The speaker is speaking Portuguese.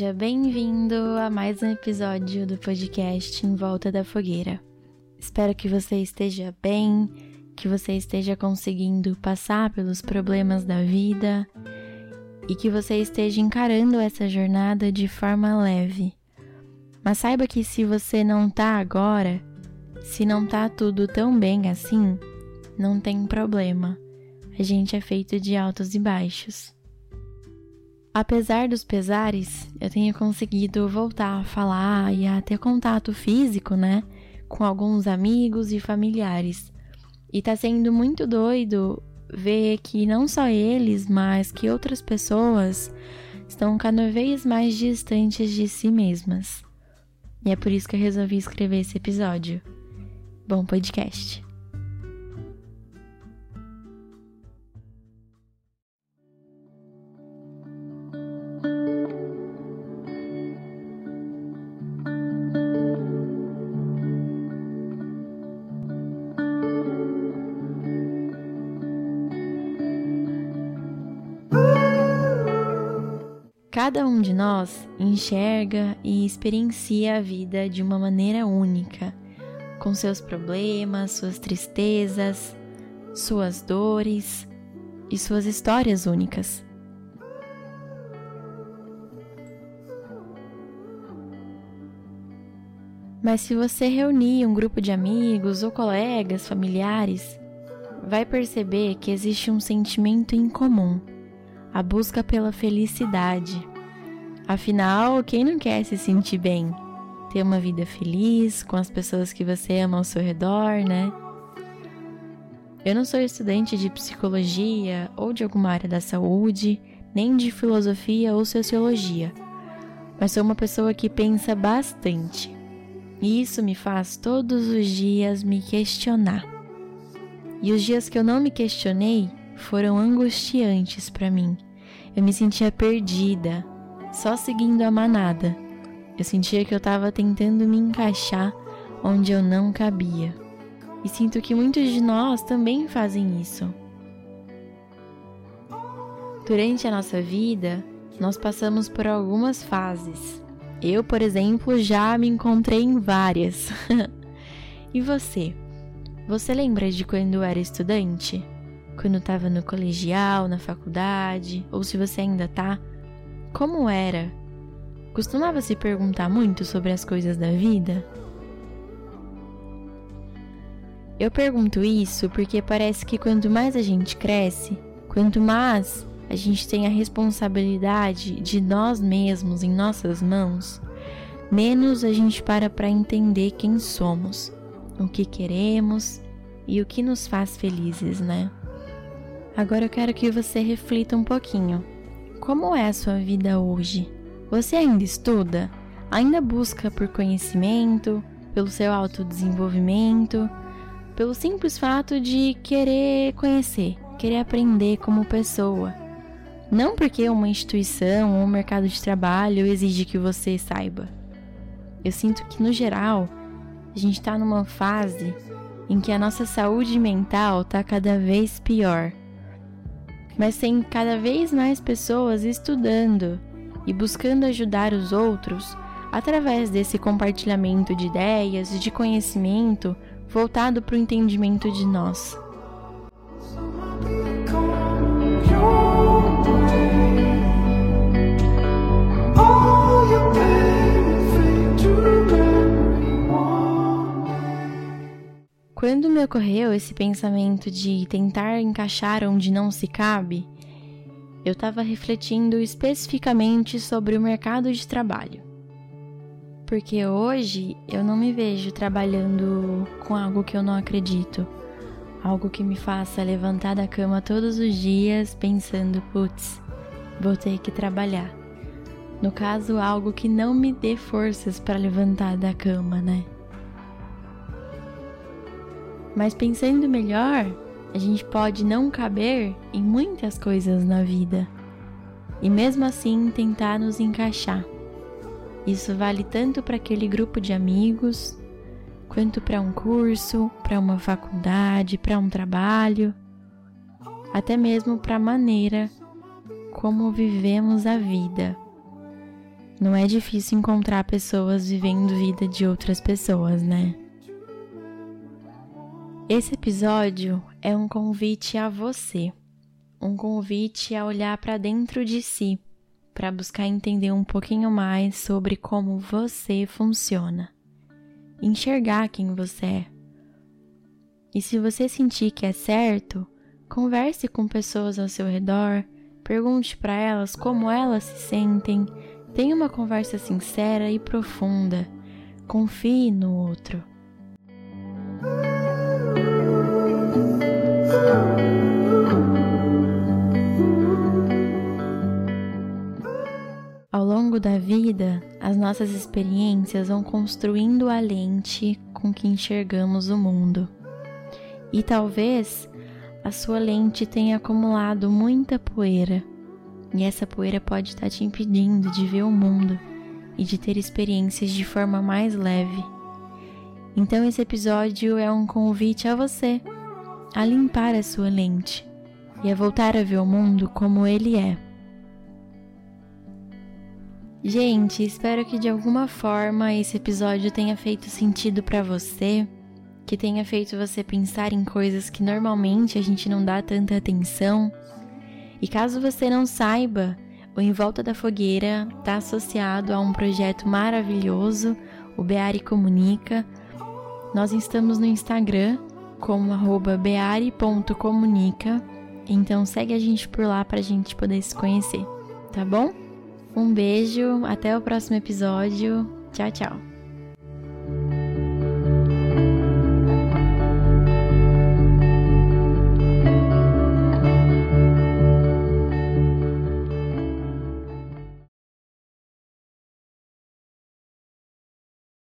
Seja bem-vindo a mais um episódio do podcast Em Volta da Fogueira. Espero que você esteja bem, que você esteja conseguindo passar pelos problemas da vida e que você esteja encarando essa jornada de forma leve. Mas saiba que se você não tá agora, se não tá tudo tão bem assim, não tem problema. A gente é feito de altos e baixos. Apesar dos pesares, eu tenho conseguido voltar a falar e a ter contato físico, né, com alguns amigos e familiares. E tá sendo muito doido ver que não só eles, mas que outras pessoas estão cada vez mais distantes de si mesmas. E é por isso que eu resolvi escrever esse episódio. Bom podcast. Cada um de nós enxerga e experiencia a vida de uma maneira única, com seus problemas, suas tristezas, suas dores e suas histórias únicas. Mas se você reunir um grupo de amigos ou colegas, familiares, vai perceber que existe um sentimento em comum a busca pela felicidade. Afinal, quem não quer se sentir bem? Ter uma vida feliz com as pessoas que você ama ao seu redor, né? Eu não sou estudante de psicologia ou de alguma área da saúde, nem de filosofia ou sociologia, mas sou uma pessoa que pensa bastante. E isso me faz todos os dias me questionar. E os dias que eu não me questionei, foram angustiantes para mim. Eu me sentia perdida, só seguindo a manada. Eu sentia que eu estava tentando me encaixar onde eu não cabia. E sinto que muitos de nós também fazem isso. Durante a nossa vida, nós passamos por algumas fases. Eu, por exemplo, já me encontrei em várias. e você? Você lembra de quando era estudante? Quando estava no colegial, na faculdade, ou se você ainda tá, como era? Costumava se perguntar muito sobre as coisas da vida? Eu pergunto isso porque parece que quanto mais a gente cresce, quanto mais a gente tem a responsabilidade de nós mesmos em nossas mãos, menos a gente para para entender quem somos, o que queremos e o que nos faz felizes, né? Agora eu quero que você reflita um pouquinho. Como é a sua vida hoje? Você ainda estuda? Ainda busca por conhecimento, pelo seu autodesenvolvimento, pelo simples fato de querer conhecer, querer aprender como pessoa? Não porque uma instituição ou um mercado de trabalho exige que você saiba. Eu sinto que, no geral, a gente está numa fase em que a nossa saúde mental está cada vez pior mas tem cada vez mais pessoas estudando e buscando ajudar os outros através desse compartilhamento de ideias e de conhecimento voltado para o entendimento de nós. Quando me ocorreu esse pensamento de tentar encaixar onde não se cabe, eu estava refletindo especificamente sobre o mercado de trabalho. Porque hoje eu não me vejo trabalhando com algo que eu não acredito, algo que me faça levantar da cama todos os dias pensando, putz, vou ter que trabalhar. No caso, algo que não me dê forças para levantar da cama, né? Mas pensando melhor, a gente pode não caber em muitas coisas na vida e mesmo assim tentar nos encaixar. Isso vale tanto para aquele grupo de amigos, quanto para um curso, para uma faculdade, para um trabalho, até mesmo para a maneira como vivemos a vida. Não é difícil encontrar pessoas vivendo vida de outras pessoas, né? Esse episódio é um convite a você, um convite a olhar para dentro de si, para buscar entender um pouquinho mais sobre como você funciona, enxergar quem você é. E se você sentir que é certo, converse com pessoas ao seu redor, pergunte para elas como elas se sentem, tenha uma conversa sincera e profunda, confie no outro. Longo da vida, as nossas experiências vão construindo a lente com que enxergamos o mundo. E talvez a sua lente tenha acumulado muita poeira, e essa poeira pode estar te impedindo de ver o mundo e de ter experiências de forma mais leve. Então, esse episódio é um convite a você a limpar a sua lente e a voltar a ver o mundo como ele é. Gente, espero que de alguma forma esse episódio tenha feito sentido para você, que tenha feito você pensar em coisas que normalmente a gente não dá tanta atenção. E caso você não saiba, o Em Volta da Fogueira está associado a um projeto maravilhoso, o Beari Comunica. Nós estamos no Instagram como beari.comunica, então segue a gente por lá para a gente poder se conhecer, tá bom? Um beijo, até o próximo episódio. Tchau, tchau.